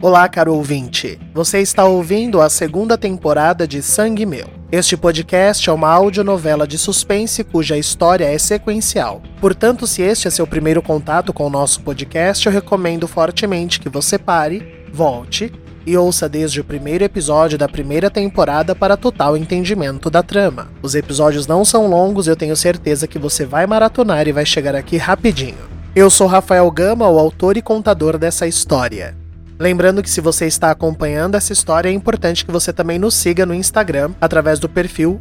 Olá, caro ouvinte. Você está ouvindo a segunda temporada de Sangue Meu. Este podcast é uma audionovela de suspense cuja história é sequencial. Portanto, se este é seu primeiro contato com o nosso podcast, eu recomendo fortemente que você pare, volte e ouça desde o primeiro episódio da primeira temporada para total entendimento da trama. Os episódios não são longos eu tenho certeza que você vai maratonar e vai chegar aqui rapidinho. Eu sou Rafael Gama, o autor e contador dessa história. Lembrando que se você está acompanhando essa história, é importante que você também nos siga no Instagram através do perfil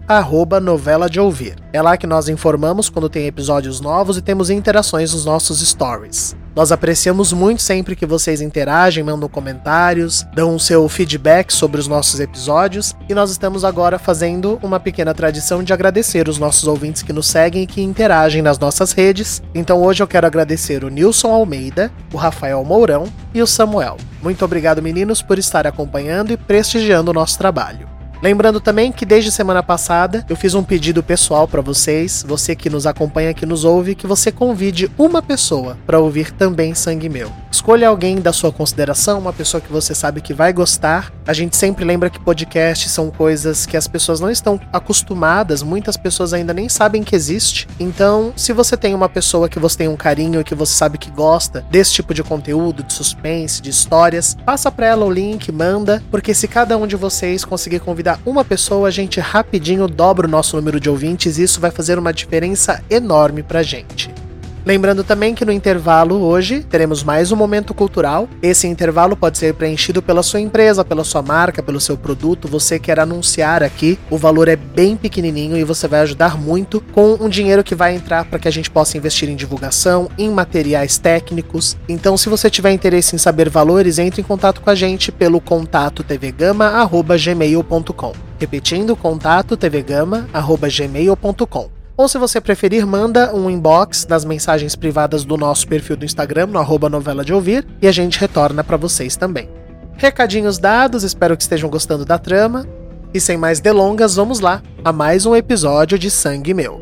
novela de ouvir. É lá que nós informamos quando tem episódios novos e temos interações nos nossos stories. Nós apreciamos muito sempre que vocês interagem, mandam comentários, dão o seu feedback sobre os nossos episódios e nós estamos agora fazendo uma pequena tradição de agradecer os nossos ouvintes que nos seguem e que interagem nas nossas redes. Então hoje eu quero agradecer o Nilson Almeida, o Rafael Mourão e o Samuel. Muito obrigado, meninos, por estar acompanhando e prestigiando o nosso trabalho. Lembrando também que desde semana passada eu fiz um pedido pessoal para vocês, você que nos acompanha, que nos ouve, que você convide uma pessoa para ouvir também Sangue Meu. Escolha alguém da sua consideração, uma pessoa que você sabe que vai gostar. A gente sempre lembra que podcasts são coisas que as pessoas não estão acostumadas, muitas pessoas ainda nem sabem que existe. Então, se você tem uma pessoa que você tem um carinho e que você sabe que gosta desse tipo de conteúdo, de suspense, de histórias, passa para ela o link, manda, porque se cada um de vocês conseguir convidar uma pessoa, a gente rapidinho dobra o nosso número de ouvintes e isso vai fazer uma diferença enorme pra gente. Lembrando também que no intervalo hoje teremos mais um momento cultural. Esse intervalo pode ser preenchido pela sua empresa, pela sua marca, pelo seu produto. Você quer anunciar aqui, o valor é bem pequenininho e você vai ajudar muito com um dinheiro que vai entrar para que a gente possa investir em divulgação, em materiais técnicos. Então, se você tiver interesse em saber valores, entre em contato com a gente pelo contato tvgama@gmail.com. Repetindo, contato tvgama@gmail.com. Ou se você preferir, manda um inbox nas mensagens privadas do nosso perfil do Instagram, no arroba novela de ouvir, e a gente retorna para vocês também. Recadinhos dados, espero que estejam gostando da trama. E sem mais delongas, vamos lá a mais um episódio de Sangue Meu.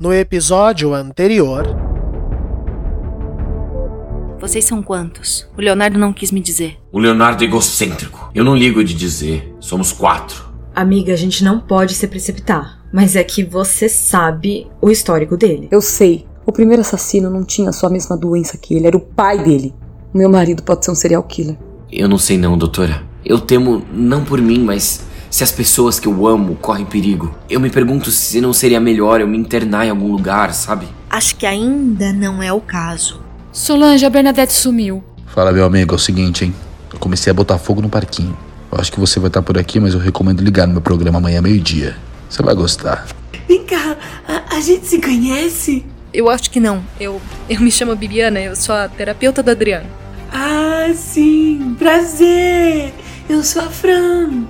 No episódio anterior, vocês são quantos? O Leonardo não quis me dizer. O Leonardo é egocêntrico. Eu não ligo de dizer. Somos quatro. Amiga, a gente não pode se precipitar. Mas é que você sabe o histórico dele. Eu sei. O primeiro assassino não tinha só a mesma doença que ele, era o pai dele. O meu marido pode ser um serial killer. Eu não sei não, doutora. Eu temo não por mim, mas se as pessoas que eu amo correm perigo. Eu me pergunto se não seria melhor eu me internar em algum lugar, sabe? Acho que ainda não é o caso. Solange, a Bernadette sumiu. Fala, meu amigo, é o seguinte, hein? Eu comecei a botar fogo no parquinho. Eu acho que você vai estar por aqui, mas eu recomendo ligar no meu programa amanhã meio-dia. Você vai gostar. Vem cá, a, a, gente se conhece? Eu acho que não. Eu, eu me chamo Bibiana, eu sou a terapeuta da Adriana. Ah, sim, prazer! Eu sou a Fran.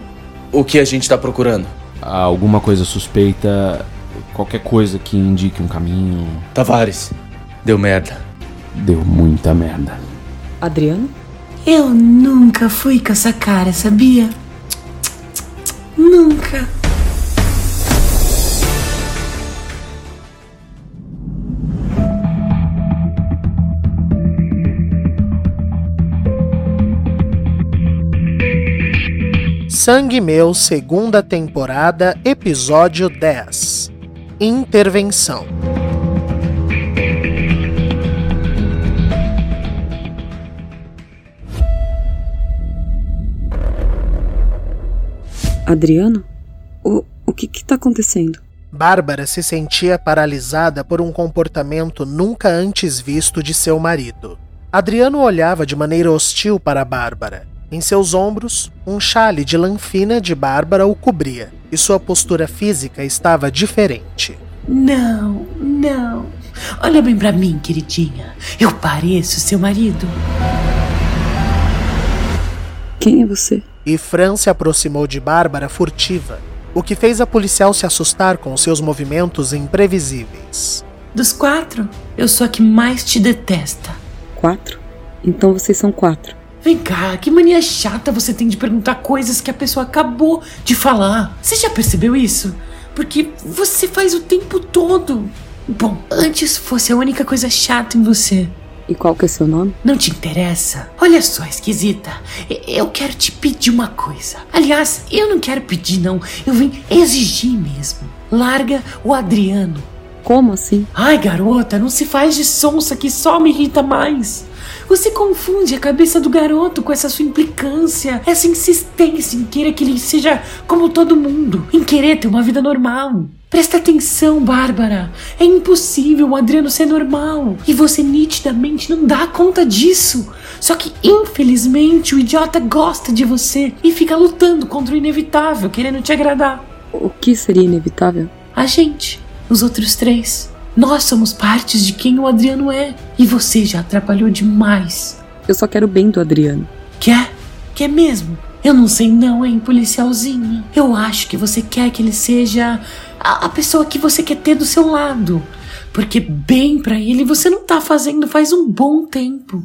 O que a gente tá procurando? alguma coisa suspeita, qualquer coisa que indique um caminho. Tavares, deu merda deu muita merda. Adriano? Eu nunca fui com essa cara, sabia? Nunca. Sangue Meu, segunda temporada, episódio 10 Intervenção. Adriano? O, o que está acontecendo? Bárbara se sentia paralisada por um comportamento nunca antes visto de seu marido. Adriano olhava de maneira hostil para Bárbara. Em seus ombros, um chale de lã fina de Bárbara o cobria, e sua postura física estava diferente. Não, não. Olha bem pra mim, queridinha. Eu pareço seu marido. Quem é você? E Fran se aproximou de Bárbara furtiva, o que fez a policial se assustar com seus movimentos imprevisíveis. Dos quatro, eu sou a que mais te detesta. Quatro? Então vocês são quatro. Vem cá, que mania chata você tem de perguntar coisas que a pessoa acabou de falar. Você já percebeu isso? Porque você faz o tempo todo. Bom, antes fosse a única coisa chata em você. E qual que é seu nome? Não te interessa? Olha só, esquisita. Eu quero te pedir uma coisa. Aliás, eu não quero pedir, não. Eu vim exigir mesmo. Larga o Adriano. Como assim? Ai, garota, não se faz de sonsa que só me irrita mais. Você confunde a cabeça do garoto com essa sua implicância, essa insistência em querer que ele seja como todo mundo, em querer ter uma vida normal. Presta atenção, Bárbara. É impossível o Adriano ser normal. E você nitidamente não dá conta disso. Só que, infelizmente, o idiota gosta de você e fica lutando contra o inevitável, querendo te agradar. O que seria inevitável? A gente, os outros três. Nós somos partes de quem o Adriano é. E você já atrapalhou demais. Eu só quero bem do Adriano. Quer? Quer mesmo? Eu não sei não, hein, policialzinho. Eu acho que você quer que ele seja a, a pessoa que você quer ter do seu lado. Porque bem para ele você não tá fazendo faz um bom tempo.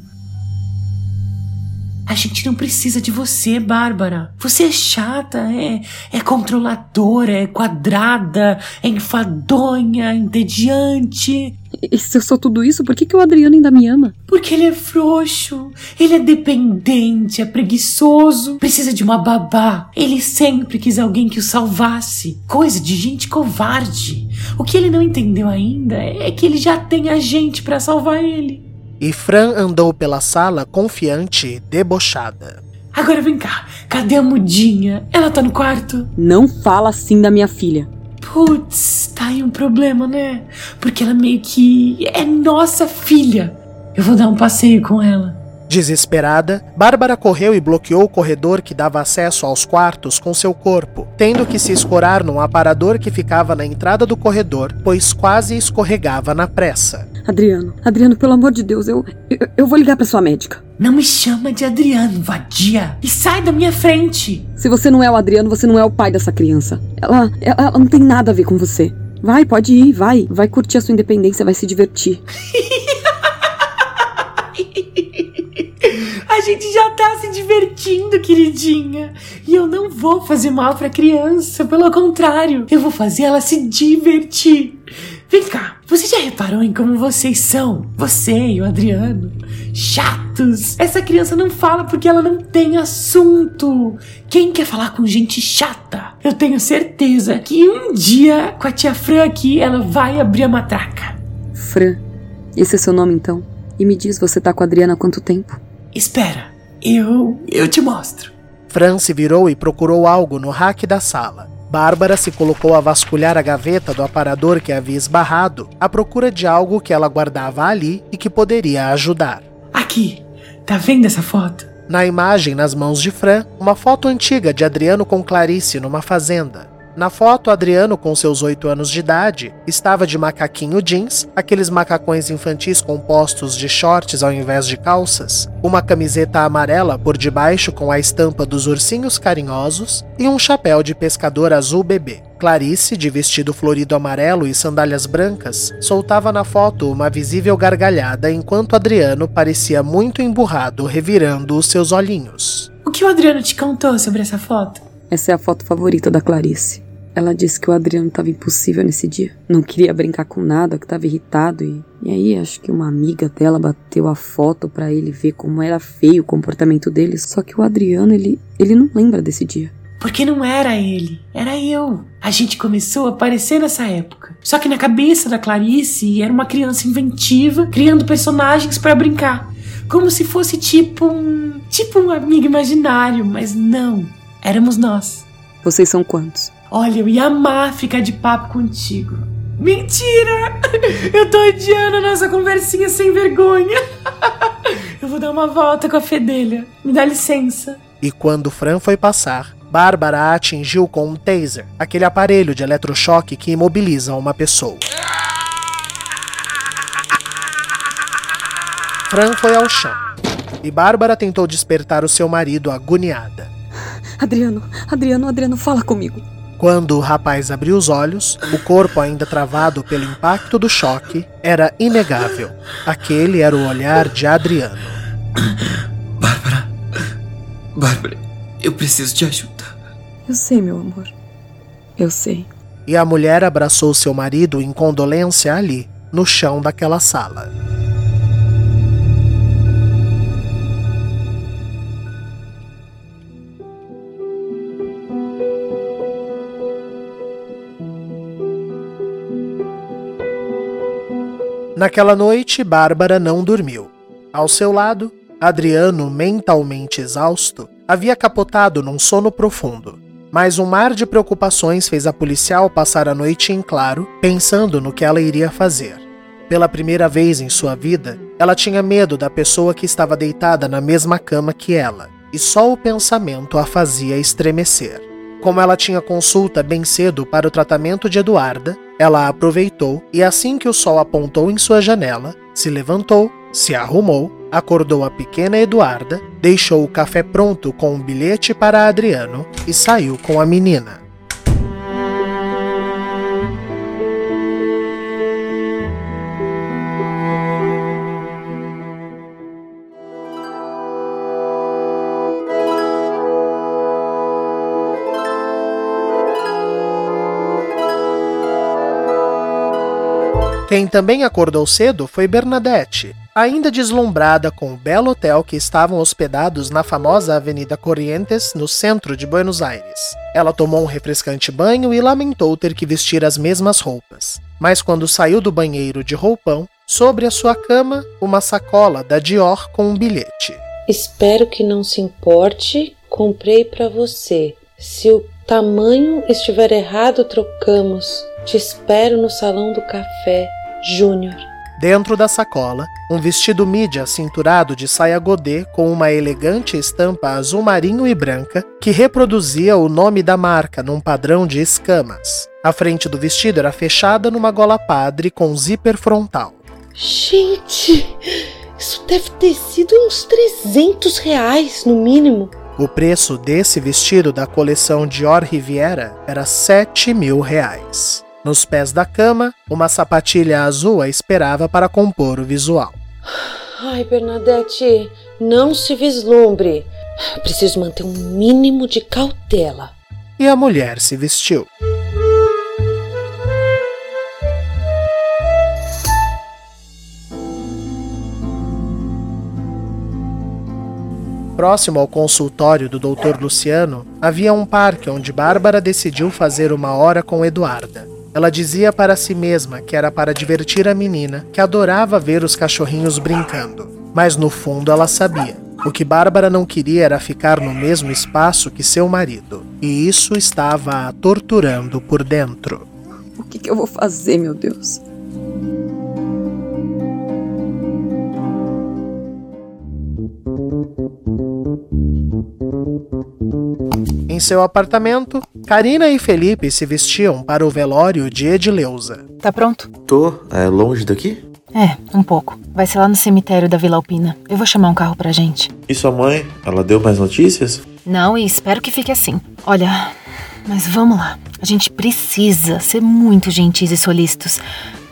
A gente não precisa de você, Bárbara. Você é chata, é, é controladora, é quadrada, é enfadonha, entediante. E se eu sou tudo isso, por que, que o Adriano ainda me ama? Porque ele é frouxo, ele é dependente, é preguiçoso, precisa de uma babá. Ele sempre quis alguém que o salvasse. Coisa de gente covarde. O que ele não entendeu ainda é que ele já tem a gente para salvar ele. E Fran andou pela sala confiante e debochada. Agora vem cá, cadê a mudinha? Ela tá no quarto? Não fala assim da minha filha. Putz, tá aí um problema, né? Porque ela meio que é nossa filha. Eu vou dar um passeio com ela. Desesperada, Bárbara correu e bloqueou o corredor que dava acesso aos quartos com seu corpo, tendo que se escorar num aparador que ficava na entrada do corredor, pois quase escorregava na pressa. Adriano, Adriano, pelo amor de Deus, eu, eu, eu vou ligar pra sua médica. Não me chama de Adriano, vadia. E sai da minha frente. Se você não é o Adriano, você não é o pai dessa criança. Ela, ela, ela não tem nada a ver com você. Vai, pode ir, vai. Vai curtir a sua independência, vai se divertir. A gente já tá se divertindo, queridinha. E eu não vou fazer mal pra criança, pelo contrário, eu vou fazer ela se divertir. Vem cá, você já reparou em como vocês são? Você e o Adriano? Chatos! Essa criança não fala porque ela não tem assunto. Quem quer falar com gente chata? Eu tenho certeza que um dia, com a tia Fran aqui, ela vai abrir a matraca. Fran, esse é seu nome então? E me diz, você tá com a Adriana há quanto tempo? Espera, eu. eu te mostro. Fran se virou e procurou algo no rack da sala. Bárbara se colocou a vasculhar a gaveta do aparador que havia esbarrado, à procura de algo que ela guardava ali e que poderia ajudar. Aqui, tá vendo essa foto? Na imagem, nas mãos de Fran, uma foto antiga de Adriano com Clarice numa fazenda. Na foto, Adriano, com seus oito anos de idade, estava de macaquinho jeans, aqueles macacões infantis compostos de shorts ao invés de calças, uma camiseta amarela por debaixo com a estampa dos ursinhos carinhosos e um chapéu de pescador azul bebê. Clarice, de vestido florido amarelo e sandálias brancas, soltava na foto uma visível gargalhada enquanto Adriano parecia muito emburrado, revirando os seus olhinhos. O que o Adriano te contou sobre essa foto? Essa é a foto favorita da Clarice. Ela disse que o Adriano estava impossível nesse dia. Não queria brincar com nada, que estava irritado e, e aí acho que uma amiga dela bateu a foto para ele ver como era feio o comportamento dele. Só que o Adriano, ele, ele não lembra desse dia. Porque não era ele, era eu. A gente começou a aparecer nessa época. Só que na cabeça da Clarice era uma criança inventiva, criando personagens para brincar. Como se fosse tipo um. tipo um amigo imaginário, mas não. Éramos nós. Vocês são quantos? Olha, eu ia amar ficar de papo contigo. Mentira! Eu tô odiando a nossa conversinha sem vergonha. Eu vou dar uma volta com a fedelha. Me dá licença. E quando Fran foi passar, Bárbara a atingiu com um taser, aquele aparelho de eletrochoque que imobiliza uma pessoa. Fran foi ao chão e Bárbara tentou despertar o seu marido agoniada. Adriano, Adriano, Adriano, fala comigo. Quando o rapaz abriu os olhos, o corpo ainda travado pelo impacto do choque era inegável. Aquele era o olhar de Adriano. Bárbara. Bárbara, eu preciso te ajudar. Eu sei, meu amor. Eu sei. E a mulher abraçou seu marido em condolência ali, no chão daquela sala. Naquela noite, Bárbara não dormiu. Ao seu lado, Adriano, mentalmente exausto, havia capotado num sono profundo. Mas um mar de preocupações fez a policial passar a noite em claro, pensando no que ela iria fazer. Pela primeira vez em sua vida, ela tinha medo da pessoa que estava deitada na mesma cama que ela, e só o pensamento a fazia estremecer. Como ela tinha consulta bem cedo para o tratamento de Eduarda, ela aproveitou e, assim que o sol apontou em sua janela, se levantou, se arrumou, acordou a pequena Eduarda, deixou o café pronto com um bilhete para Adriano e saiu com a menina. Quem também acordou cedo foi Bernadette, ainda deslumbrada com o belo hotel que estavam hospedados na famosa Avenida Corrientes, no centro de Buenos Aires. Ela tomou um refrescante banho e lamentou ter que vestir as mesmas roupas. Mas quando saiu do banheiro de roupão, sobre a sua cama, uma sacola da Dior com um bilhete. Espero que não se importe, comprei para você. Se o tamanho estiver errado, trocamos. Te espero no salão do café, Júnior. Dentro da sacola, um vestido mídia cinturado de saia godê com uma elegante estampa azul marinho e branca que reproduzia o nome da marca num padrão de escamas. A frente do vestido era fechada numa gola padre com zíper frontal. Gente, isso deve ter sido uns 300 reais no mínimo. O preço desse vestido da coleção Dior Riviera era 7 mil reais. Nos pés da cama, uma sapatilha azul a esperava para compor o visual. Ai, Bernadette, não se vislumbre. Preciso manter um mínimo de cautela. E a mulher se vestiu. Próximo ao consultório do Dr. Luciano, havia um parque onde Bárbara decidiu fazer uma hora com Eduarda. Ela dizia para si mesma que era para divertir a menina, que adorava ver os cachorrinhos brincando. Mas no fundo ela sabia. O que Bárbara não queria era ficar no mesmo espaço que seu marido. E isso estava a torturando por dentro. O que, que eu vou fazer, meu Deus? Em seu apartamento, Karina e Felipe se vestiam para o velório de Edileuza. Tá pronto? Tô. É longe daqui? É, um pouco. Vai ser lá no cemitério da Vila Alpina. Eu vou chamar um carro pra gente. E sua mãe? Ela deu mais notícias? Não, e espero que fique assim. Olha, mas vamos lá. A gente precisa ser muito gentis e solícitos.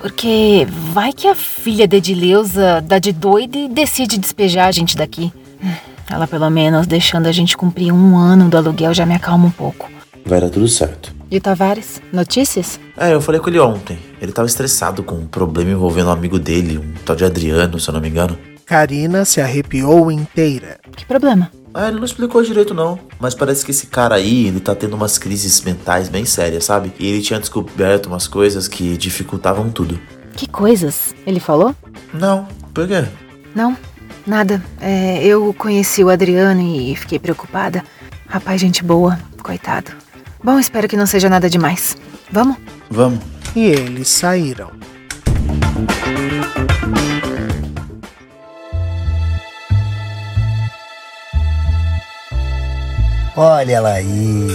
Porque vai que a filha de Edileuza dá de doida e decide despejar a gente daqui. Ela, pelo menos, deixando a gente cumprir um ano do aluguel, já me acalma um pouco. Vai dar tudo certo. E o Tavares? Notícias? É, eu falei com ele ontem. Ele tava estressado com um problema envolvendo um amigo dele, um tal de Adriano, se eu não me engano. Karina se arrepiou inteira. Que problema? Ah, ele não explicou direito não, mas parece que esse cara aí, ele tá tendo umas crises mentais bem sérias, sabe? E ele tinha descoberto umas coisas que dificultavam tudo. Que coisas? Ele falou? Não, por quê? Não, nada. É, eu conheci o Adriano e fiquei preocupada. Rapaz, gente boa, coitado. Bom, espero que não seja nada demais. Vamos? Vamos. E eles saíram. Olha ela aí.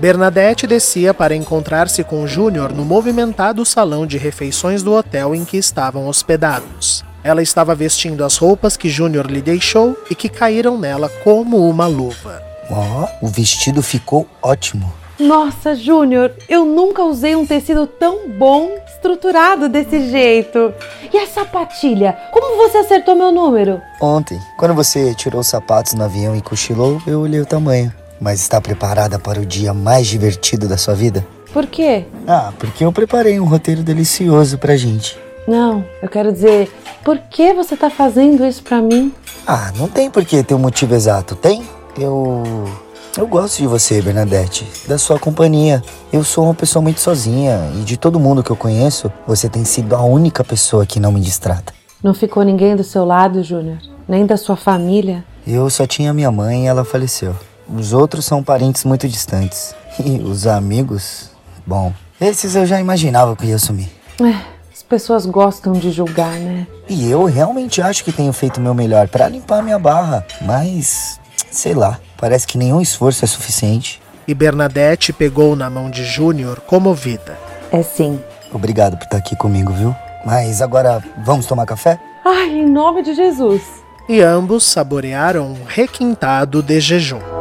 Bernadette descia para encontrar-se com Júnior no movimentado salão de refeições do hotel em que estavam hospedados. Ela estava vestindo as roupas que Júnior lhe deixou e que caíram nela como uma luva. Ó, oh, o vestido ficou ótimo. Nossa, Júnior, eu nunca usei um tecido tão bom, estruturado desse jeito. E a sapatilha? Como você acertou meu número? Ontem, quando você tirou os sapatos no avião e cochilou, eu olhei o tamanho. Mas está preparada para o dia mais divertido da sua vida? Por quê? Ah, porque eu preparei um roteiro delicioso pra gente. Não, eu quero dizer, por que você tá fazendo isso pra mim? Ah, não tem por que ter um motivo exato, tem? Eu. Eu gosto de você, Bernadette, da sua companhia. Eu sou uma pessoa muito sozinha e de todo mundo que eu conheço, você tem sido a única pessoa que não me distrata. Não ficou ninguém do seu lado, Júnior? Nem da sua família? Eu só tinha minha mãe e ela faleceu. Os outros são parentes muito distantes. E os amigos, bom, esses eu já imaginava que ia sumir. É, as pessoas gostam de julgar, né? E eu realmente acho que tenho feito o meu melhor para limpar minha barra, mas sei lá, parece que nenhum esforço é suficiente. E Bernadette pegou na mão de Júnior comovida. É sim. Obrigado por estar aqui comigo, viu? Mas agora vamos tomar café? Ai, em nome de Jesus. E ambos saborearam um requintado de jejum.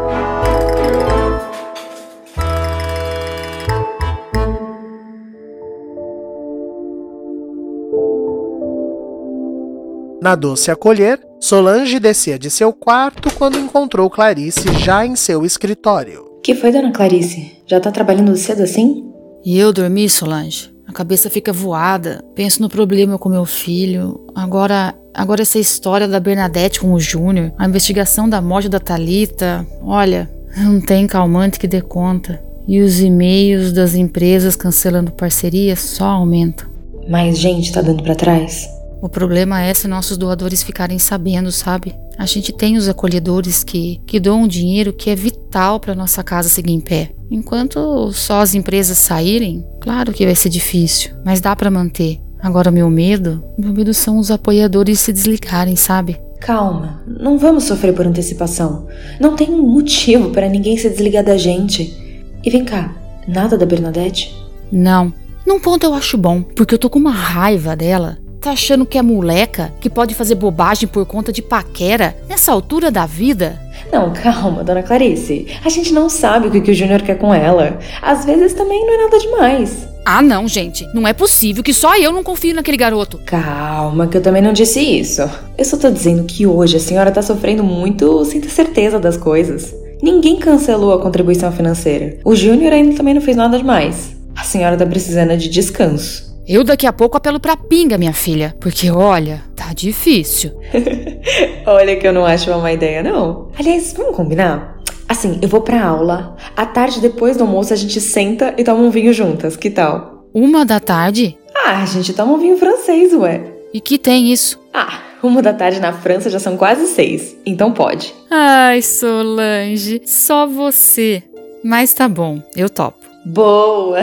Na doce acolher, Solange descia de seu quarto quando encontrou Clarice já em seu escritório. Que foi, dona Clarice? Já tá trabalhando cedo assim? E eu dormi, Solange. A cabeça fica voada. Penso no problema com meu filho. Agora, agora essa história da Bernadette com o Júnior, a investigação da morte da Talita. Olha, não tem calmante que dê conta. E os e-mails das empresas cancelando parcerias só aumentam. Mais gente tá dando para trás? O problema é se nossos doadores ficarem sabendo, sabe? A gente tem os acolhedores que, que doam dinheiro que é vital para nossa casa seguir em pé. Enquanto só as empresas saírem, claro que vai ser difícil, mas dá para manter. Agora meu medo, meu medo são os apoiadores se desligarem, sabe? Calma, não vamos sofrer por antecipação. Não tem motivo para ninguém se desligar da gente. E vem cá, nada da Bernadette? Não. Num ponto eu acho bom, porque eu tô com uma raiva dela. Tá achando que é moleca, que pode fazer bobagem por conta de paquera, nessa altura da vida? Não, calma, dona Clarice. A gente não sabe o que, que o Júnior quer com ela. Às vezes também não é nada demais. Ah, não, gente. Não é possível que só eu não confio naquele garoto. Calma, que eu também não disse isso. Eu só tô dizendo que hoje a senhora tá sofrendo muito sem ter certeza das coisas. Ninguém cancelou a contribuição financeira. O Júnior ainda também não fez nada demais. A senhora tá precisando de descanso. Eu daqui a pouco apelo pra pinga, minha filha, porque olha, tá difícil. olha que eu não acho uma má ideia, não. Aliás, vamos combinar? Assim, eu vou pra aula. À tarde, depois do almoço, a gente senta e toma um vinho juntas. Que tal? Uma da tarde? Ah, a gente toma um vinho francês, ué. E que tem isso? Ah, uma da tarde na França já são quase seis. Então pode. Ai, Solange, só você. Mas tá bom, eu topo. Boa!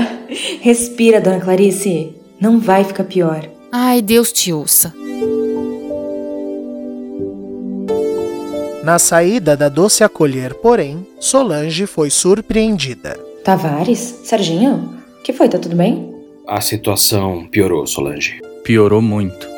Respira, dona Clarice. Não vai ficar pior. Ai, Deus te ouça. Na saída da doce acolher, porém, Solange foi surpreendida. Tavares? Serginho? que foi? Tá tudo bem? A situação piorou, Solange. Piorou muito.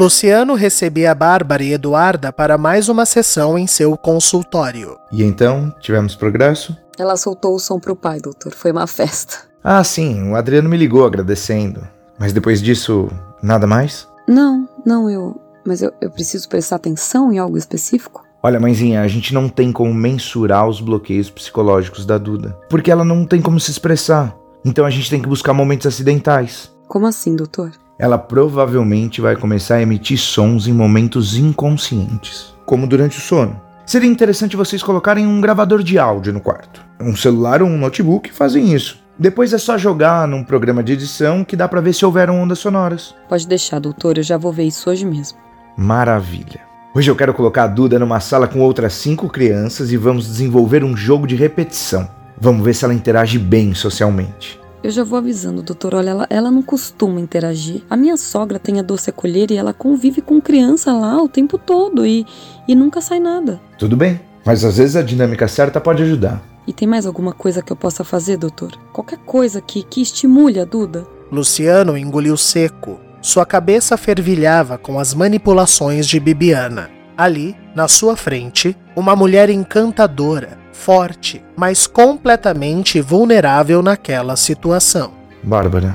Luciano recebia Bárbara e Eduarda para mais uma sessão em seu consultório. E então, tivemos progresso? Ela soltou o som pro pai, doutor. Foi uma festa. Ah, sim. O Adriano me ligou agradecendo. Mas depois disso, nada mais? Não, não, eu. Mas eu, eu preciso prestar atenção em algo específico? Olha, mãezinha, a gente não tem como mensurar os bloqueios psicológicos da Duda. Porque ela não tem como se expressar. Então a gente tem que buscar momentos acidentais. Como assim, doutor? Ela provavelmente vai começar a emitir sons em momentos inconscientes, como durante o sono. Seria interessante vocês colocarem um gravador de áudio no quarto. Um celular ou um notebook fazem isso. Depois é só jogar num programa de edição que dá para ver se houveram ondas sonoras. Pode deixar, doutor, eu já vou ver isso hoje mesmo. Maravilha. Hoje eu quero colocar a Duda numa sala com outras cinco crianças e vamos desenvolver um jogo de repetição. Vamos ver se ela interage bem socialmente. Eu já vou avisando, doutor. Olha, ela, ela não costuma interagir. A minha sogra tem a doce acolher e ela convive com criança lá o tempo todo e, e nunca sai nada. Tudo bem, mas às vezes a dinâmica certa pode ajudar. E tem mais alguma coisa que eu possa fazer, doutor? Qualquer coisa que, que estimule a Duda? Luciano engoliu seco. Sua cabeça fervilhava com as manipulações de Bibiana. Ali, na sua frente, uma mulher encantadora, forte, mas completamente vulnerável naquela situação. Bárbara,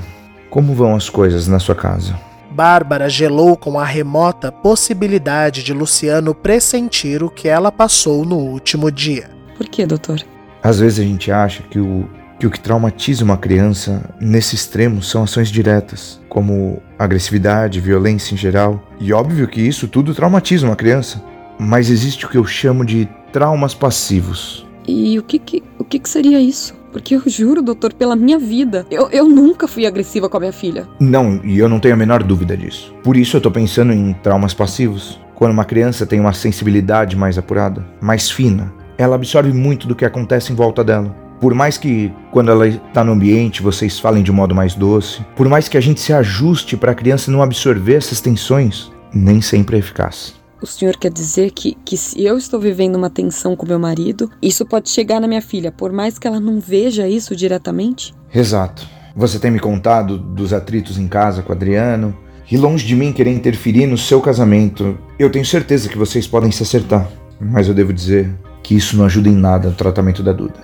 como vão as coisas na sua casa? Bárbara gelou com a remota possibilidade de Luciano pressentir o que ela passou no último dia. Por que, doutor? Às vezes a gente acha que o, que o que traumatiza uma criança nesse extremo são ações diretas, como agressividade, violência em geral. E óbvio que isso tudo traumatiza uma criança. Mas existe o que eu chamo de traumas passivos. E o que, que o que, que seria isso? Porque eu juro, doutor, pela minha vida, eu, eu nunca fui agressiva com a minha filha. Não, e eu não tenho a menor dúvida disso. Por isso eu tô pensando em traumas passivos. Quando uma criança tem uma sensibilidade mais apurada, mais fina, ela absorve muito do que acontece em volta dela. Por mais que quando ela está no ambiente vocês falem de um modo mais doce, por mais que a gente se ajuste para a criança não absorver essas tensões, nem sempre é eficaz. O senhor quer dizer que, que se eu estou vivendo uma tensão com meu marido, isso pode chegar na minha filha, por mais que ela não veja isso diretamente? Exato. Você tem me contado dos atritos em casa com Adriano, e longe de mim querer interferir no seu casamento, eu tenho certeza que vocês podem se acertar. Mas eu devo dizer que isso não ajuda em nada no tratamento da Duda.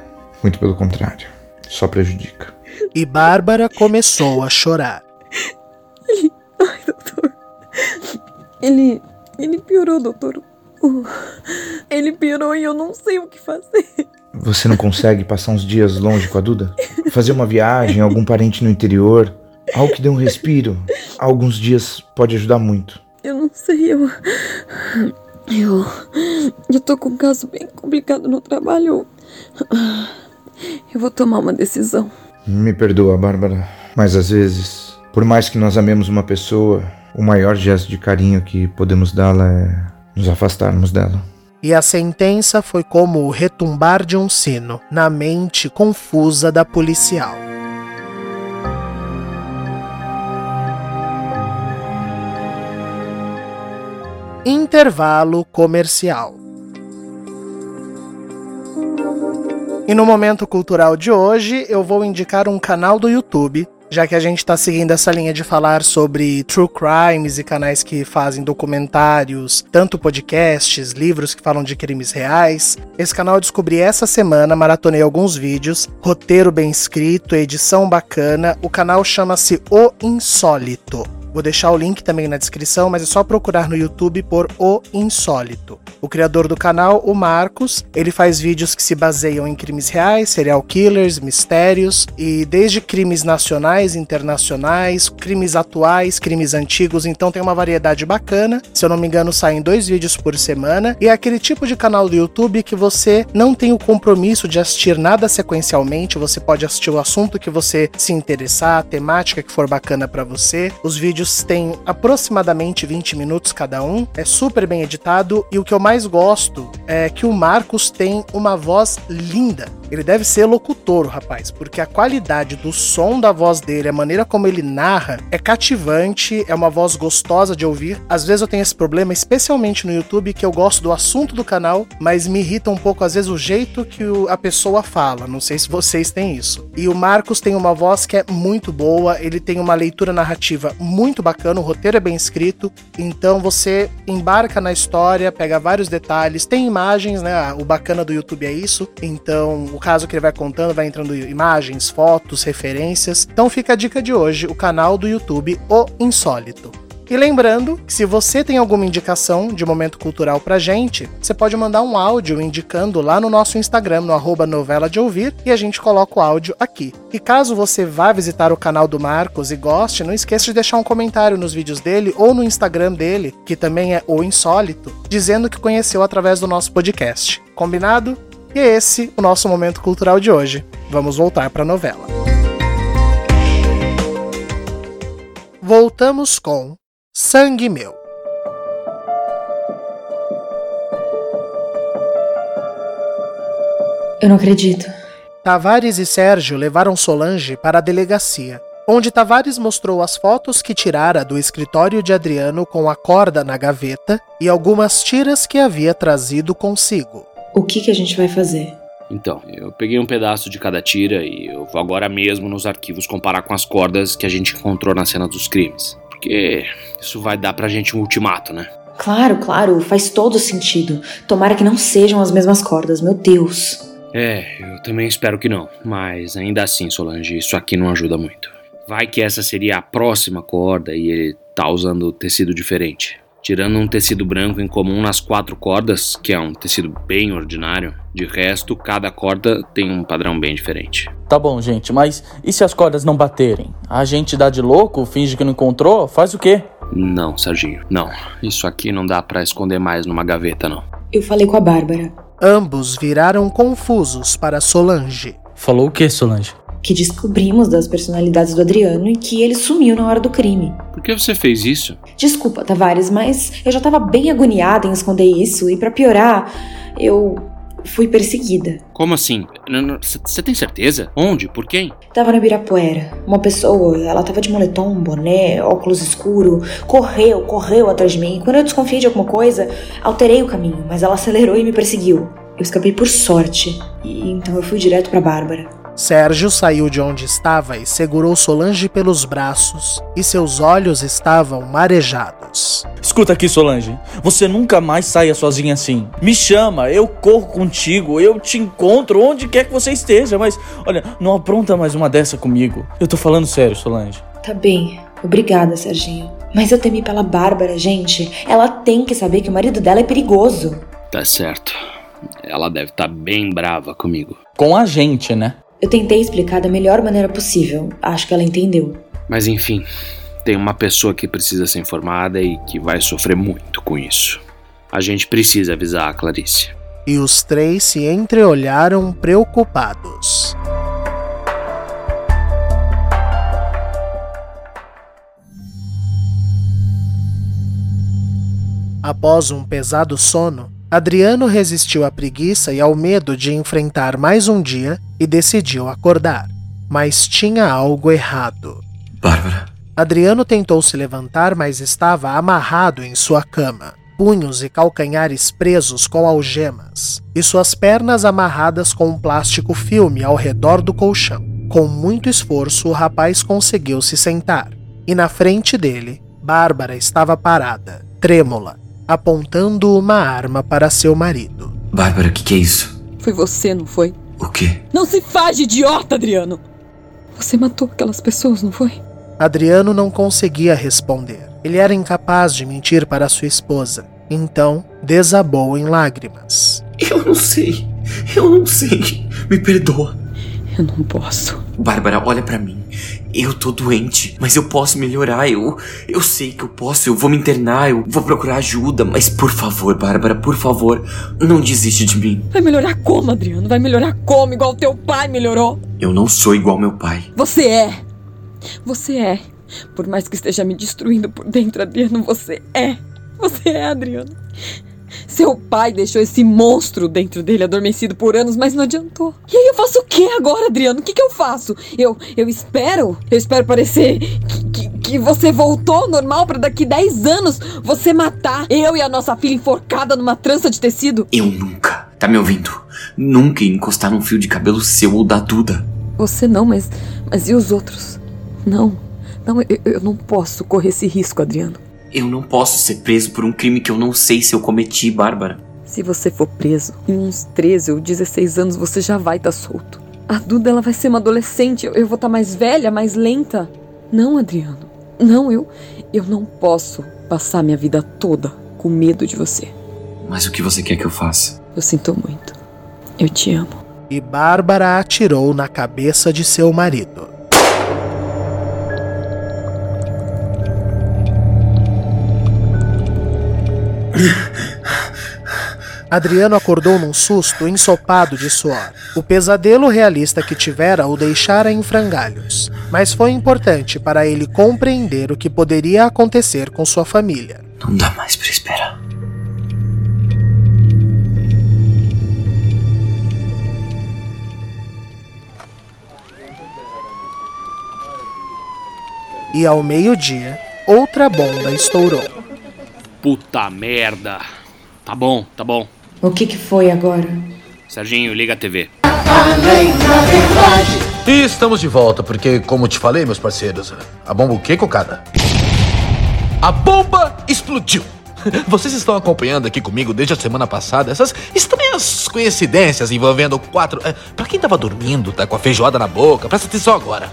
Muito pelo contrário, só prejudica. E Bárbara começou a chorar. Ele. Ai, doutor. Ele. Ele piorou, doutor. Ele piorou e eu não sei o que fazer. Você não consegue passar uns dias longe com a Duda? Fazer uma viagem, algum parente no interior? Algo que dê um respiro. Alguns dias pode ajudar muito. Eu não sei, eu. Eu. Eu tô com um caso bem complicado no trabalho. Eu vou tomar uma decisão. Me perdoa, Bárbara, mas às vezes, por mais que nós amemos uma pessoa, o maior gesto de carinho que podemos dá-la é nos afastarmos dela. E a sentença foi como o retumbar de um sino na mente confusa da policial. Intervalo comercial. E no momento cultural de hoje, eu vou indicar um canal do YouTube, já que a gente está seguindo essa linha de falar sobre true crimes e canais que fazem documentários, tanto podcasts, livros que falam de crimes reais. Esse canal eu descobri essa semana, maratonei alguns vídeos, roteiro bem escrito, edição bacana. O canal chama-se O Insólito. Vou deixar o link também na descrição, mas é só procurar no YouTube por O Insólito. O criador do canal, o Marcos, ele faz vídeos que se baseiam em crimes reais, serial killers, mistérios e desde crimes nacionais, internacionais, crimes atuais, crimes antigos, então tem uma variedade bacana. Se eu não me engano, saem dois vídeos por semana e é aquele tipo de canal do YouTube que você não tem o compromisso de assistir nada sequencialmente, você pode assistir o assunto que você se interessar, a temática que for bacana para você. Os vídeos vídeos têm aproximadamente 20 minutos cada um, é super bem editado e o que eu mais gosto é que o Marcos tem uma voz linda. Ele deve ser locutor, rapaz, porque a qualidade do som da voz dele, a maneira como ele narra, é cativante, é uma voz gostosa de ouvir. Às vezes eu tenho esse problema, especialmente no YouTube, que eu gosto do assunto do canal, mas me irrita um pouco às vezes o jeito que a pessoa fala. Não sei se vocês têm isso. E o Marcos tem uma voz que é muito boa, ele tem uma leitura narrativa muito bacana, o roteiro é bem escrito, então você embarca na história, pega vários detalhes, tem imagens, né? O bacana do YouTube é isso. Então, o caso que ele vai contando, vai entrando imagens, fotos, referências. Então fica a dica de hoje, o canal do YouTube O Insólito. E lembrando que se você tem alguma indicação de momento cultural pra gente, você pode mandar um áudio indicando lá no nosso Instagram, no arroba novela de ouvir, e a gente coloca o áudio aqui. E caso você vá visitar o canal do Marcos e goste, não esqueça de deixar um comentário nos vídeos dele ou no Instagram dele, que também é o Insólito, dizendo que conheceu através do nosso podcast. Combinado? E é esse o nosso momento cultural de hoje. Vamos voltar para a novela. Voltamos com Sangue Meu. Eu não acredito. Tavares e Sérgio levaram Solange para a delegacia, onde Tavares mostrou as fotos que tirara do escritório de Adriano com a corda na gaveta e algumas tiras que havia trazido consigo. O que, que a gente vai fazer? Então, eu peguei um pedaço de cada tira e eu vou agora mesmo nos arquivos comparar com as cordas que a gente encontrou na cena dos crimes. Porque isso vai dar pra gente um ultimato, né? Claro, claro, faz todo sentido. Tomara que não sejam as mesmas cordas, meu Deus. É, eu também espero que não. Mas ainda assim, Solange, isso aqui não ajuda muito. Vai que essa seria a próxima corda e ele tá usando tecido diferente. Tirando um tecido branco em comum nas quatro cordas, que é um tecido bem ordinário, de resto, cada corda tem um padrão bem diferente. Tá bom, gente, mas e se as cordas não baterem? A gente dá de louco, finge que não encontrou, faz o quê? Não, Serginho, não. Isso aqui não dá para esconder mais numa gaveta, não. Eu falei com a Bárbara. Ambos viraram confusos para Solange. Falou o que, Solange? Que descobrimos das personalidades do Adriano e que ele sumiu na hora do crime. Por que você fez isso? Desculpa, Tavares, mas eu já tava bem agoniada em esconder isso e para piorar, eu fui perseguida. Como assim? Você tem certeza? Onde? Por quem? Tava no Ibirapuera. Uma pessoa, ela tava de moletom, boné, óculos escuro, correu, correu atrás de mim. Quando eu desconfiei de alguma coisa, alterei o caminho, mas ela acelerou e me perseguiu. Eu escapei por sorte, e então eu fui direto para Bárbara. Sérgio saiu de onde estava e segurou Solange pelos braços, e seus olhos estavam marejados. Escuta aqui, Solange. Você nunca mais saia sozinha assim. Me chama, eu corro contigo, eu te encontro onde quer que você esteja, mas olha, não apronta mais uma dessa comigo. Eu tô falando sério, Solange. Tá bem. Obrigada, Serginho. Mas eu temi pela Bárbara, gente. Ela tem que saber que o marido dela é perigoso. Tá certo. Ela deve estar tá bem brava comigo. Com a gente, né? Eu tentei explicar da melhor maneira possível. Acho que ela entendeu. Mas enfim, tem uma pessoa que precisa ser informada e que vai sofrer muito com isso. A gente precisa avisar a Clarice. E os três se entreolharam preocupados. Após um pesado sono, Adriano resistiu à preguiça e ao medo de enfrentar mais um dia e decidiu acordar. Mas tinha algo errado. Bárbara. Adriano tentou se levantar, mas estava amarrado em sua cama, punhos e calcanhares presos com algemas, e suas pernas amarradas com um plástico filme ao redor do colchão. Com muito esforço, o rapaz conseguiu se sentar, e na frente dele, Bárbara estava parada, trêmula, apontando uma arma para seu marido. Bárbara, o que, que é isso? Foi você, não foi? O quê? Não se faz de idiota, Adriano! Você matou aquelas pessoas, não foi? Adriano não conseguia responder. Ele era incapaz de mentir para sua esposa. Então, desabou em lágrimas. Eu não sei. Eu não sei. Me perdoa. Eu não posso. Bárbara, olha para mim. Eu tô doente, mas eu posso melhorar. Eu, eu sei que eu posso. Eu vou me internar, eu vou procurar ajuda. Mas por favor, Bárbara, por favor, não desiste de mim. Vai melhorar como, Adriano? Vai melhorar como? Igual teu pai melhorou? Eu não sou igual meu pai. Você é. Você é. Por mais que esteja me destruindo por dentro, Adriano, você é. Você é, Adriano. Seu pai deixou esse monstro dentro dele adormecido por anos, mas não adiantou. E aí eu faço o que agora, Adriano? O que, que eu faço? Eu, eu espero? Eu espero parecer que, que, que você voltou ao normal para daqui 10 anos você matar eu e a nossa filha enforcada numa trança de tecido? Eu nunca, tá me ouvindo? Nunca encostar num fio de cabelo seu ou da Duda. Você não, mas, mas e os outros? Não, não, eu, eu não posso correr esse risco, Adriano. Eu não posso ser preso por um crime que eu não sei se eu cometi, Bárbara. Se você for preso, em uns 13 ou 16 anos você já vai estar tá solto. A Duda ela vai ser uma adolescente, eu, eu vou estar tá mais velha, mais lenta. Não, Adriano. Não, eu eu não posso passar minha vida toda com medo de você. Mas o que você quer que eu faça? Eu sinto muito. Eu te amo. E Bárbara atirou na cabeça de seu marido. Adriano acordou num susto ensopado de suor. O pesadelo realista que tivera o deixara em frangalhos, mas foi importante para ele compreender o que poderia acontecer com sua família. Não dá mais para esperar. E ao meio-dia, outra bomba estourou. Puta merda. Tá bom, tá bom. O que, que foi agora? Serginho, liga a TV. E estamos de volta, porque, como te falei, meus parceiros, a bomba o quê, cocada? A bomba explodiu! Vocês estão acompanhando aqui comigo desde a semana passada essas estranhas coincidências envolvendo quatro. É, pra quem tava dormindo, tá com a feijoada na boca, presta atenção agora.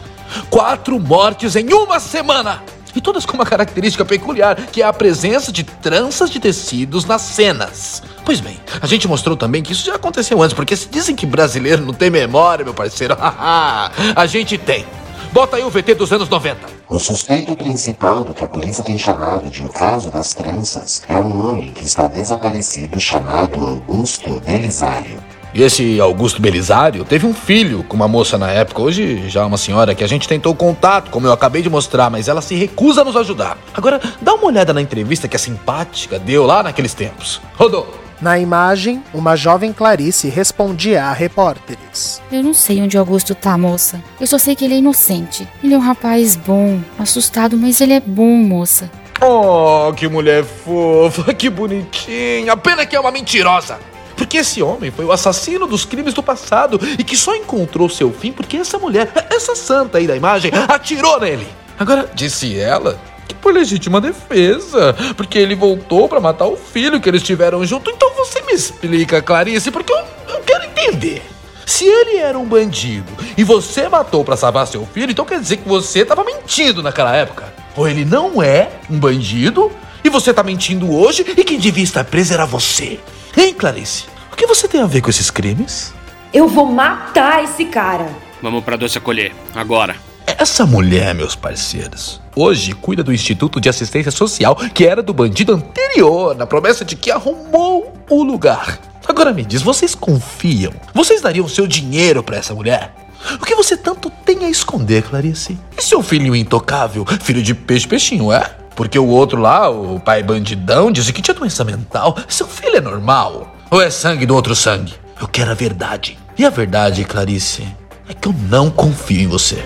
Quatro mortes em uma semana! E todas com uma característica peculiar, que é a presença de tranças de tecidos nas cenas. Pois bem, a gente mostrou também que isso já aconteceu antes, porque se dizem que brasileiro não tem memória, meu parceiro, a gente tem. Bota aí o VT dos anos 90. O suspeito principal do que a polícia tem chamado de o caso das tranças é um homem que está desaparecido chamado Augusto Belisário. E esse Augusto Belisário teve um filho com uma moça na época, hoje já uma senhora que a gente tentou contato, como eu acabei de mostrar, mas ela se recusa a nos ajudar. Agora, dá uma olhada na entrevista que a simpática deu lá naqueles tempos. Rodou! Na imagem, uma jovem Clarice respondia a repórteres. Eu não sei onde o Augusto tá, moça. Eu só sei que ele é inocente. Ele é um rapaz bom, assustado, mas ele é bom, moça. Oh, que mulher fofa, que bonitinha. Pena que é uma mentirosa. Porque esse homem foi o assassino dos crimes do passado e que só encontrou seu fim porque essa mulher, essa santa aí da imagem, atirou nele. Agora, disse ela que por legítima defesa, porque ele voltou para matar o filho que eles tiveram junto. Então você me explica, Clarice, porque eu, eu quero entender. Se ele era um bandido e você matou para salvar seu filho, então quer dizer que você estava mentindo naquela época. Ou ele não é um bandido e você tá mentindo hoje e quem devia estar preso era você. Hein, Clarice? O que você tem a ver com esses crimes? Eu vou matar esse cara. Vamos pra doce acolher, agora. Essa mulher, meus parceiros, hoje cuida do Instituto de Assistência Social que era do bandido anterior, na promessa de que arrumou o lugar. Agora me diz, vocês confiam? Vocês dariam seu dinheiro para essa mulher? O que você tanto tem a esconder, Clarice? E seu filho intocável, filho de peixe peixinho, é? Porque o outro lá, o pai bandidão, disse que tinha doença mental. Seu filho é normal? Ou é sangue do outro sangue? Eu quero a verdade. E a verdade, Clarice, é que eu não confio em você.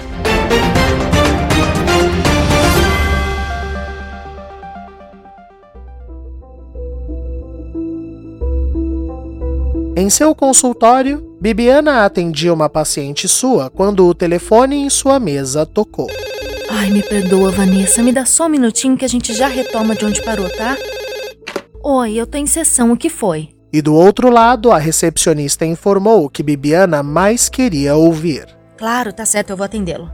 Em seu consultório, Bibiana atendia uma paciente sua quando o telefone em sua mesa tocou. Ai, me perdoa, Vanessa. Me dá só um minutinho que a gente já retoma de onde parou, tá? Oi, eu tô em sessão. O que foi? E do outro lado, a recepcionista informou o que Bibiana mais queria ouvir. Claro, tá certo, eu vou atendê-lo.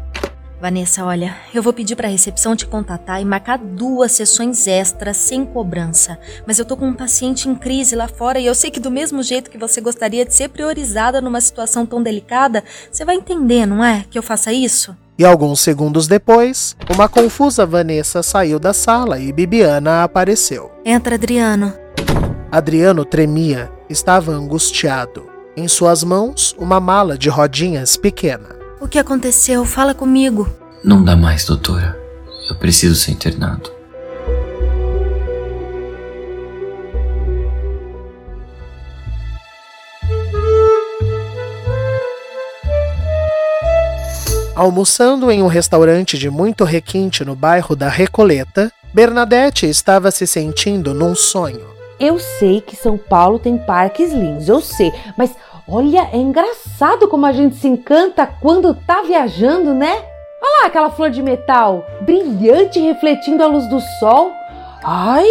Vanessa, olha, eu vou pedir pra recepção te contatar e marcar duas sessões extras sem cobrança. Mas eu tô com um paciente em crise lá fora e eu sei que do mesmo jeito que você gostaria de ser priorizada numa situação tão delicada, você vai entender, não é? Que eu faça isso? E alguns segundos depois, uma confusa Vanessa saiu da sala e Bibiana apareceu. Entra, Adriano. Adriano tremia, estava angustiado. Em suas mãos, uma mala de rodinhas pequena. O que aconteceu? Fala comigo. Não dá mais, doutora. Eu preciso ser internado. Almoçando em um restaurante de muito requinte no bairro da Recoleta, Bernadette estava se sentindo num sonho. Eu sei que São Paulo tem parques lindos, eu sei, mas olha, é engraçado como a gente se encanta quando tá viajando, né? Olha lá aquela flor de metal, brilhante refletindo a luz do sol. Ai,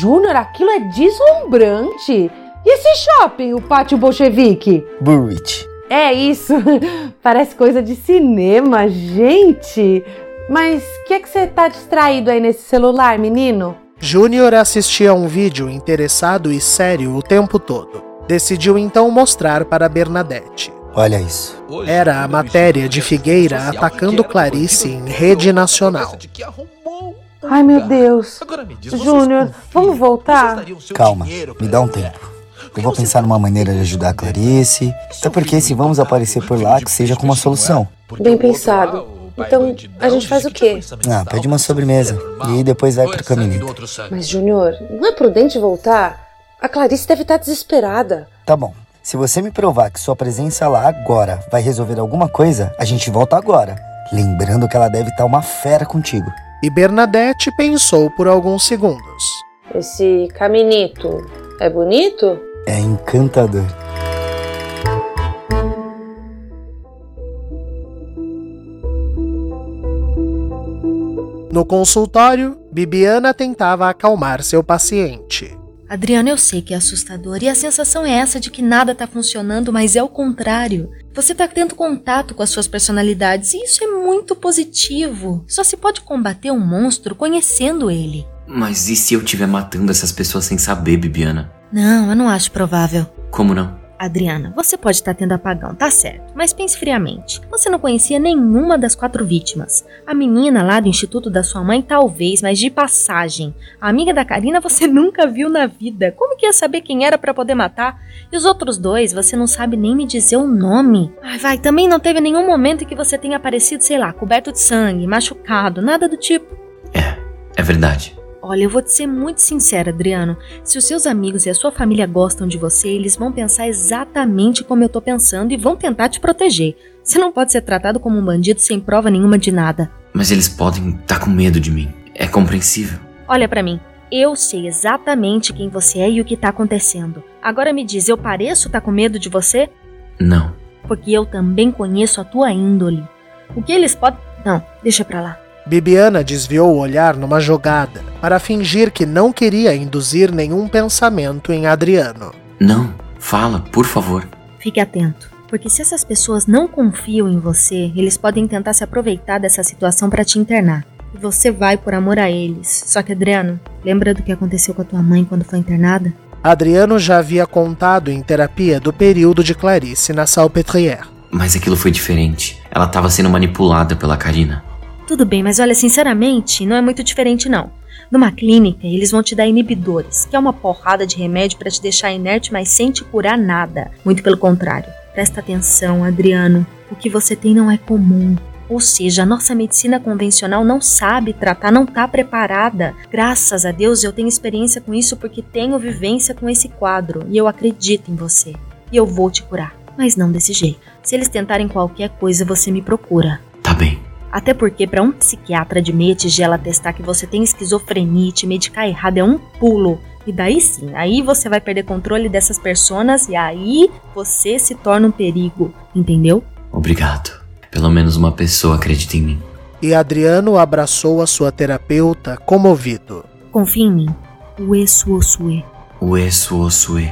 Júnior, aquilo é deslumbrante. E esse shopping, o Pátio Bolchevique? Burrich. É isso, parece coisa de cinema, gente. Mas o que é que você tá distraído aí nesse celular, menino? Júnior assistia a um vídeo interessado e sério o tempo todo. Decidiu então mostrar para Bernadette. Olha isso. Era a matéria de Figueira atacando Clarice em rede nacional. Ai meu Deus. Júnior, vamos voltar? Calma, me dá um tempo. Eu vou pensar numa maneira de ajudar a Clarice. Até porque se vamos aparecer por lá, que seja com uma solução. Bem pensado. Então, a gente faz o quê? Ah, pede uma sobremesa. E depois vai pro caminho. Mas, Júnior, não é prudente voltar? A Clarice deve estar desesperada. Tá bom. Se você me provar que sua presença lá agora vai resolver alguma coisa, a gente volta agora. Lembrando que ela deve estar uma fera contigo. E Bernadette pensou por alguns segundos. Esse caminito é bonito? É encantador. No consultório, Bibiana tentava acalmar seu paciente. Adriano, eu sei que é assustador e a sensação é essa de que nada tá funcionando, mas é o contrário. Você tá tendo contato com as suas personalidades e isso é muito positivo. Só se pode combater um monstro conhecendo ele. Mas e se eu estiver matando essas pessoas sem saber, Bibiana? Não, eu não acho provável. Como não? Adriana, você pode estar tendo apagão, tá certo, mas pense friamente. Você não conhecia nenhuma das quatro vítimas. A menina lá do instituto da sua mãe, talvez, mas de passagem. A amiga da Karina você nunca viu na vida. Como que ia saber quem era para poder matar? E os outros dois, você não sabe nem me dizer o nome. Ai, vai, também não teve nenhum momento em que você tenha aparecido, sei lá, coberto de sangue, machucado, nada do tipo. É verdade. Olha, eu vou te ser muito sincera, Adriano. Se os seus amigos e a sua família gostam de você, eles vão pensar exatamente como eu tô pensando e vão tentar te proteger. Você não pode ser tratado como um bandido sem prova nenhuma de nada. Mas eles podem estar com medo de mim. É compreensível. Olha para mim. Eu sei exatamente quem você é e o que tá acontecendo. Agora me diz, eu pareço estar tá com medo de você? Não. Porque eu também conheço a tua índole. O que eles podem. Não, deixa pra lá. Bibiana desviou o olhar numa jogada para fingir que não queria induzir nenhum pensamento em Adriano. Não, fala, por favor. Fique atento, porque se essas pessoas não confiam em você, eles podem tentar se aproveitar dessa situação para te internar. E você vai por amor a eles. Só que, Adriano, lembra do que aconteceu com a tua mãe quando foi internada? Adriano já havia contado em terapia do período de Clarice na Salpêtrière. Mas aquilo foi diferente. Ela estava sendo manipulada pela Karina. Tudo bem, mas olha, sinceramente, não é muito diferente não. Numa clínica, eles vão te dar inibidores, que é uma porrada de remédio para te deixar inerte, mas sem te curar nada. Muito pelo contrário. Presta atenção, Adriano. O que você tem não é comum. Ou seja, a nossa medicina convencional não sabe tratar, não está preparada. Graças a Deus eu tenho experiência com isso porque tenho vivência com esse quadro e eu acredito em você. E eu vou te curar. Mas não desse jeito. Se eles tentarem qualquer coisa, você me procura. Tá bem. Até porque para um psiquiatra de meia tigela testar que você tem esquizofrenia e te medicar errado é um pulo. E daí sim, aí você vai perder controle dessas personas e aí você se torna um perigo, entendeu? Obrigado. Pelo menos uma pessoa acredita em mim. E Adriano abraçou a sua terapeuta comovido. Confia em mim. O Esu Osue. O Esu Osue.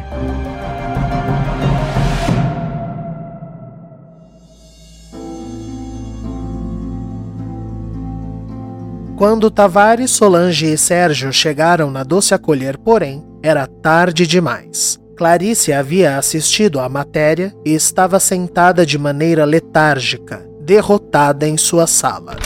Quando Tavares, Solange e Sérgio chegaram na doce acolher, porém, era tarde demais. Clarice havia assistido à matéria e estava sentada de maneira letárgica, derrotada em sua sala.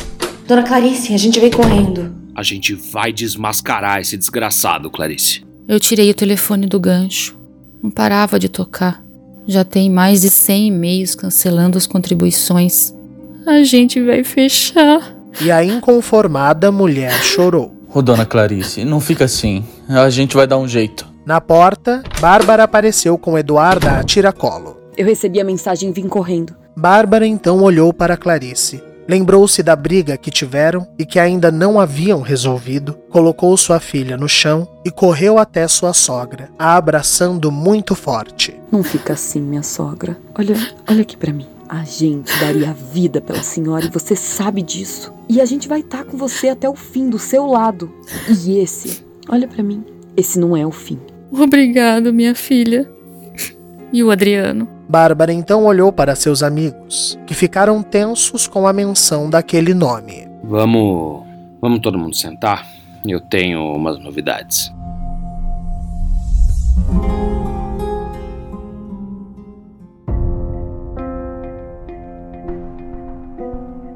Dona Clarice, a gente veio correndo. A gente vai desmascarar esse desgraçado, Clarice. Eu tirei o telefone do gancho. Não parava de tocar. Já tem mais de 100 e-mails cancelando as contribuições. A gente vai fechar e a inconformada mulher chorou. Ô, dona Clarice, não fica assim. A gente vai dar um jeito. Na porta, Bárbara apareceu com Eduarda a tiracolo. Eu recebi a mensagem e vim correndo. Bárbara então olhou para Clarice. Lembrou-se da briga que tiveram e que ainda não haviam resolvido, colocou sua filha no chão e correu até sua sogra, a abraçando muito forte. Não fica assim, minha sogra. Olha, olha aqui para mim. A gente daria a vida pela senhora e você sabe disso. E a gente vai estar tá com você até o fim, do seu lado. E esse, olha para mim, esse não é o fim. Obrigado, minha filha. E o Adriano? Bárbara então olhou para seus amigos, que ficaram tensos com a menção daquele nome. Vamos. Vamos todo mundo sentar? Eu tenho umas novidades.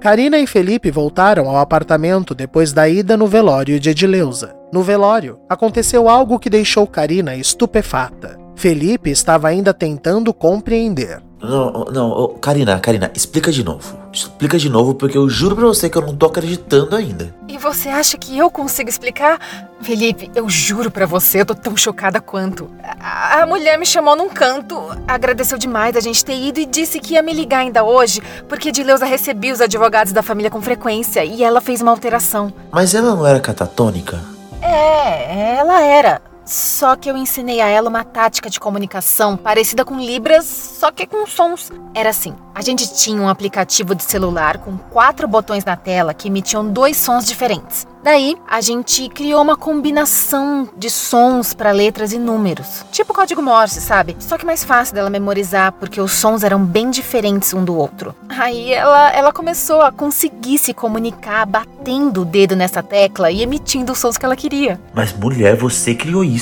Karina e Felipe voltaram ao apartamento depois da ida no velório de Edileuza. No velório, aconteceu algo que deixou Karina estupefata. Felipe estava ainda tentando compreender. Não, não, Karina, Karina, explica de novo. Explica de novo, porque eu juro pra você que eu não tô acreditando ainda. E você acha que eu consigo explicar? Felipe, eu juro pra você, eu tô tão chocada quanto. A, a mulher me chamou num canto, agradeceu demais a gente ter ido e disse que ia me ligar ainda hoje, porque Dileuza recebia os advogados da família com frequência e ela fez uma alteração. Mas ela não era catatônica? É, ela era. Só que eu ensinei a ela uma tática de comunicação parecida com Libras, só que com sons. Era assim: a gente tinha um aplicativo de celular com quatro botões na tela que emitiam dois sons diferentes. Daí, a gente criou uma combinação de sons para letras e números, tipo código Morse, sabe? Só que mais fácil dela memorizar, porque os sons eram bem diferentes um do outro. Aí ela, ela começou a conseguir se comunicar batendo o dedo nessa tecla e emitindo os sons que ela queria. Mas mulher, você criou isso?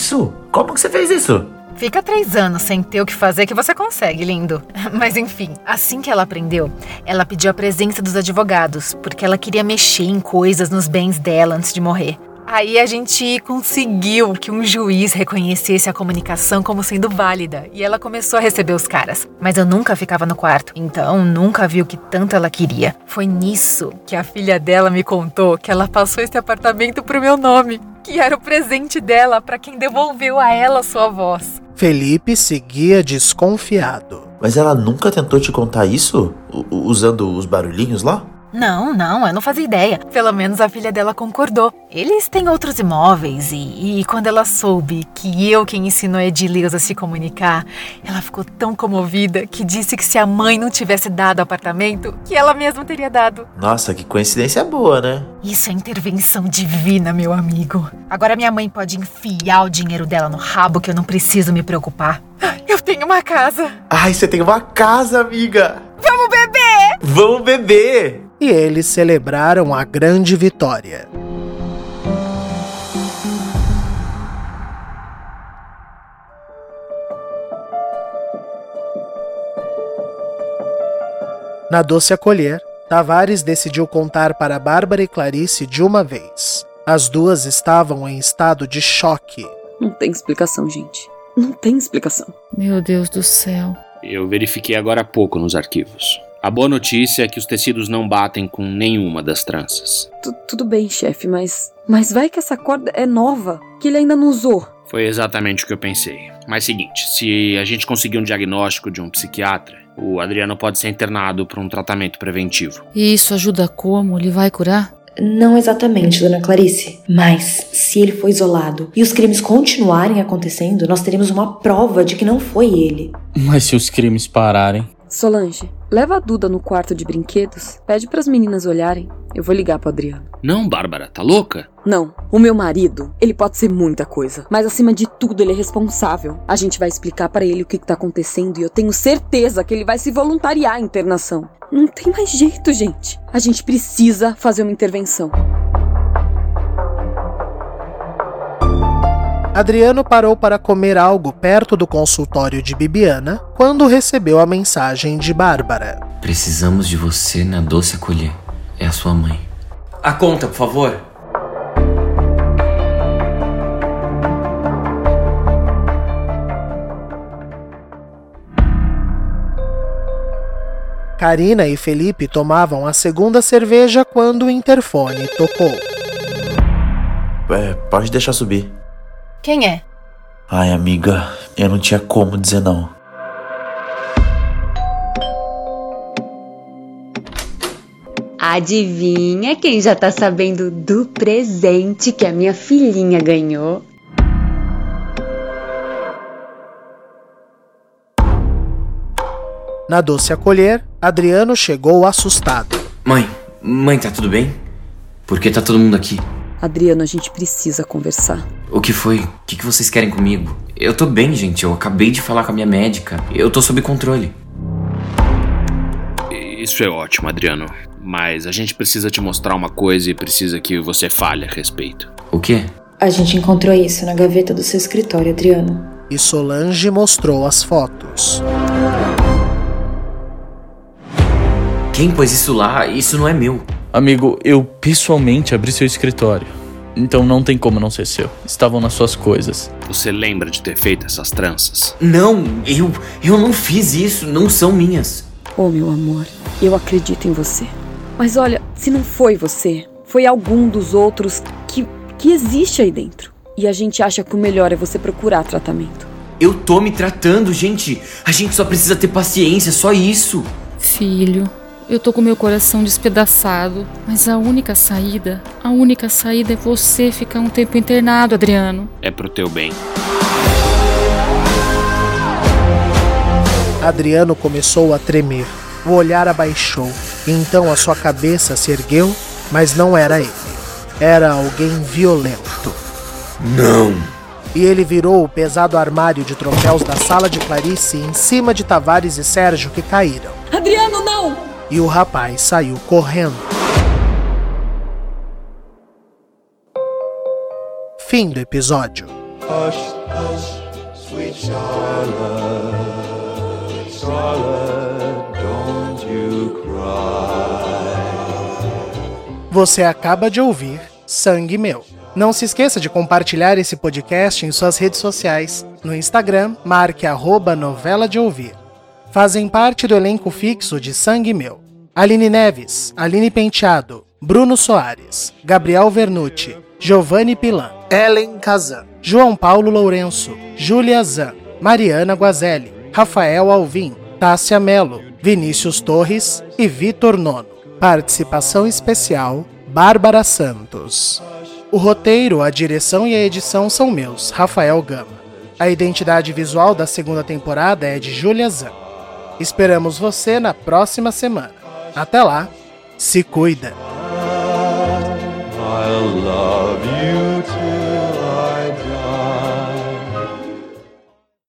Como que você fez isso? Fica três anos sem ter o que fazer que você consegue, lindo. Mas enfim, assim que ela aprendeu, ela pediu a presença dos advogados, porque ela queria mexer em coisas nos bens dela antes de morrer. Aí a gente conseguiu que um juiz reconhecesse a comunicação como sendo válida e ela começou a receber os caras. Mas eu nunca ficava no quarto, então nunca vi o que tanto ela queria. Foi nisso que a filha dela me contou que ela passou esse apartamento pro meu nome, que era o presente dela para quem devolveu a ela sua voz. Felipe seguia desconfiado. Mas ela nunca tentou te contar isso? U usando os barulhinhos lá? Não, não, eu não fazia ideia. Pelo menos a filha dela concordou. Eles têm outros imóveis e, e quando ela soube que eu quem ensinou a Edileuza a se comunicar, ela ficou tão comovida que disse que se a mãe não tivesse dado o apartamento, que ela mesma teria dado. Nossa, que coincidência boa, né? Isso é intervenção divina, meu amigo. Agora minha mãe pode enfiar o dinheiro dela no rabo que eu não preciso me preocupar. Eu tenho uma casa. Ai, você tem uma casa, amiga. Vamos beber! Vamos beber! E eles celebraram a grande vitória. Na doce acolher, Tavares decidiu contar para Bárbara e Clarice de uma vez. As duas estavam em estado de choque. Não tem explicação, gente. Não tem explicação. Meu Deus do céu. Eu verifiquei agora há pouco nos arquivos. A boa notícia é que os tecidos não batem com nenhuma das tranças. Tu- tudo bem, chefe, mas. Mas vai que essa corda é nova, que ele ainda não usou. Foi exatamente o que eu pensei. Mas seguinte, se a gente conseguir um diagnóstico de um psiquiatra, o Adriano pode ser internado para um tratamento preventivo. E isso ajuda como? Ele vai curar? Não exatamente, dona Clarice. Mas, se ele foi isolado e os crimes continuarem acontecendo, nós teremos uma prova de que não foi ele. Mas se os crimes pararem. Solange, leva a Duda no quarto de brinquedos, pede pras meninas olharem. Eu vou ligar pro Adriano. Não, Bárbara, tá louca? Não, o meu marido, ele pode ser muita coisa, mas acima de tudo ele é responsável. A gente vai explicar pra ele o que, que tá acontecendo e eu tenho certeza que ele vai se voluntariar à internação. Não tem mais jeito, gente. A gente precisa fazer uma intervenção. Adriano parou para comer algo perto do consultório de Bibiana quando recebeu a mensagem de Bárbara. Precisamos de você na doce acolher. É a sua mãe. A conta, por favor. Karina e Felipe tomavam a segunda cerveja quando o interfone tocou. É, pode deixar subir. Quem é? Ai, amiga, eu não tinha como dizer não. Adivinha quem já tá sabendo do presente que a minha filhinha ganhou? Na doce acolher, Adriano chegou assustado. Mãe, mãe, tá tudo bem? Por que tá todo mundo aqui? Adriano, a gente precisa conversar. O que foi? O que, que vocês querem comigo? Eu tô bem, gente. Eu acabei de falar com a minha médica. Eu tô sob controle. Isso é ótimo, Adriano. Mas a gente precisa te mostrar uma coisa e precisa que você fale a respeito. O quê? A gente encontrou isso na gaveta do seu escritório, Adriano. E Solange mostrou as fotos. Quem pôs isso lá? Isso não é meu. Amigo, eu pessoalmente abri seu escritório. Então não tem como não ser seu. Estavam nas suas coisas. Você lembra de ter feito essas tranças? Não, eu, eu não fiz isso. Não são minhas. Oh, meu amor, eu acredito em você. Mas olha, se não foi você, foi algum dos outros que, que existe aí dentro. E a gente acha que o melhor é você procurar tratamento. Eu tô me tratando, gente. A gente só precisa ter paciência, só isso. Filho, eu tô com meu coração despedaçado, mas a única saída, a única saída é você ficar um tempo internado, Adriano. É pro teu bem. Adriano começou a tremer. O olhar abaixou, e então a sua cabeça se ergueu, mas não era ele. Era alguém violento. Não! E ele virou o pesado armário de troféus da sala de Clarice em cima de Tavares e Sérgio que caíram. Adriano, não! E o rapaz saiu correndo. Fim do episódio. Hush, hush, sweet Charlotte, Charlotte, don't you cry. Você acaba de ouvir Sangue Meu. Não se esqueça de compartilhar esse podcast em suas redes sociais. No Instagram, marque novela de ouvir. Fazem parte do elenco fixo de Sangue Meu. Aline Neves, Aline Penteado, Bruno Soares, Gabriel Vernucci, Giovanni Pilan, Ellen Kazan, João Paulo Lourenço, Júlia Zan, Mariana Guazelli, Rafael Alvim, Tássia Melo, Vinícius Torres e Vitor Nono. Participação especial, Bárbara Santos. O roteiro, a direção e a edição são meus, Rafael Gama. A identidade visual da segunda temporada é de Júlia Zan. Esperamos você na próxima semana. Até lá, se cuida!